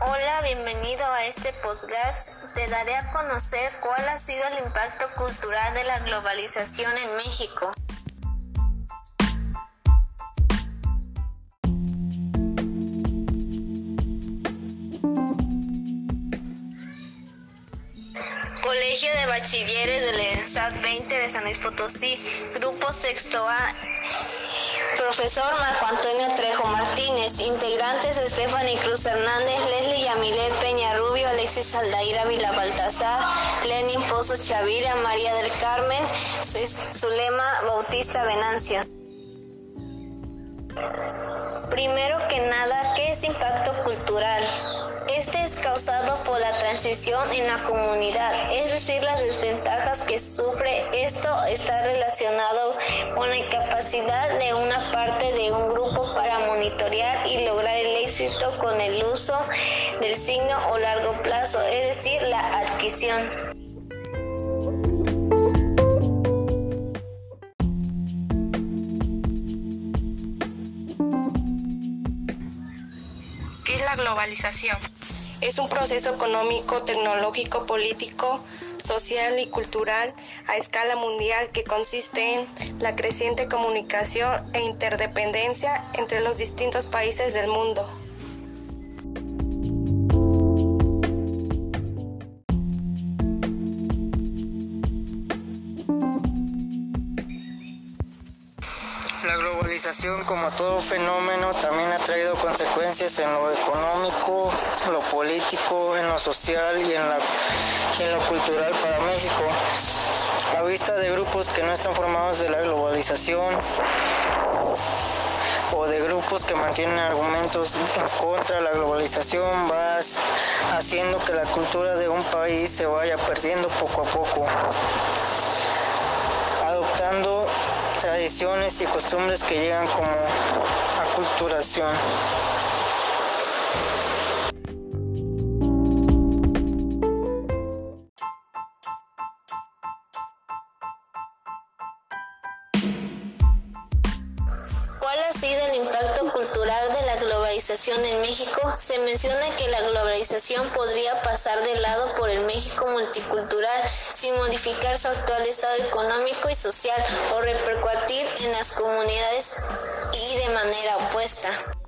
Hola, bienvenido a este podcast. Te daré a conocer cuál ha sido el impacto cultural de la globalización en México. Colegio de Bachilleres del ENSAT 20 de San Luis Potosí, Grupo Sexto A. Profesor Marco Antonio Trejo Martínez, integrantes Stephanie Cruz Hernández, Leslie Yamilet Peña Rubio, Alexis Aldaira Vila Baltazar, Lenin Pozo Chavira, María del Carmen, Zulema Bautista Venancio. Primero que nada, ¿qué es impacto cultural? Este es causado por transición en la comunidad, es decir, las desventajas que sufre. Esto está relacionado con la incapacidad de una parte de un grupo para monitorear y lograr el éxito con el uso del signo o largo plazo, es decir, la adquisición. ¿Qué es la globalización? Es un proceso económico, tecnológico, político, social y cultural a escala mundial que consiste en la creciente comunicación e interdependencia entre los distintos países del mundo. Globalización, como todo fenómeno, también ha traído consecuencias en lo económico, lo político, en lo social y en, la, en lo cultural para México. A vista de grupos que no están formados de la globalización o de grupos que mantienen argumentos en contra de la globalización, vas haciendo que la cultura de un país se vaya perdiendo poco a poco, adoptando tradiciones y costumbres que llegan como aculturación. ¿Cuál ha sido el impacto cultural de la globalización en México? Se menciona que la globalización podría pasar de lado por el México multicultural sin modificar su actual estado económico y social o repercutir en las comunidades y de manera opuesta.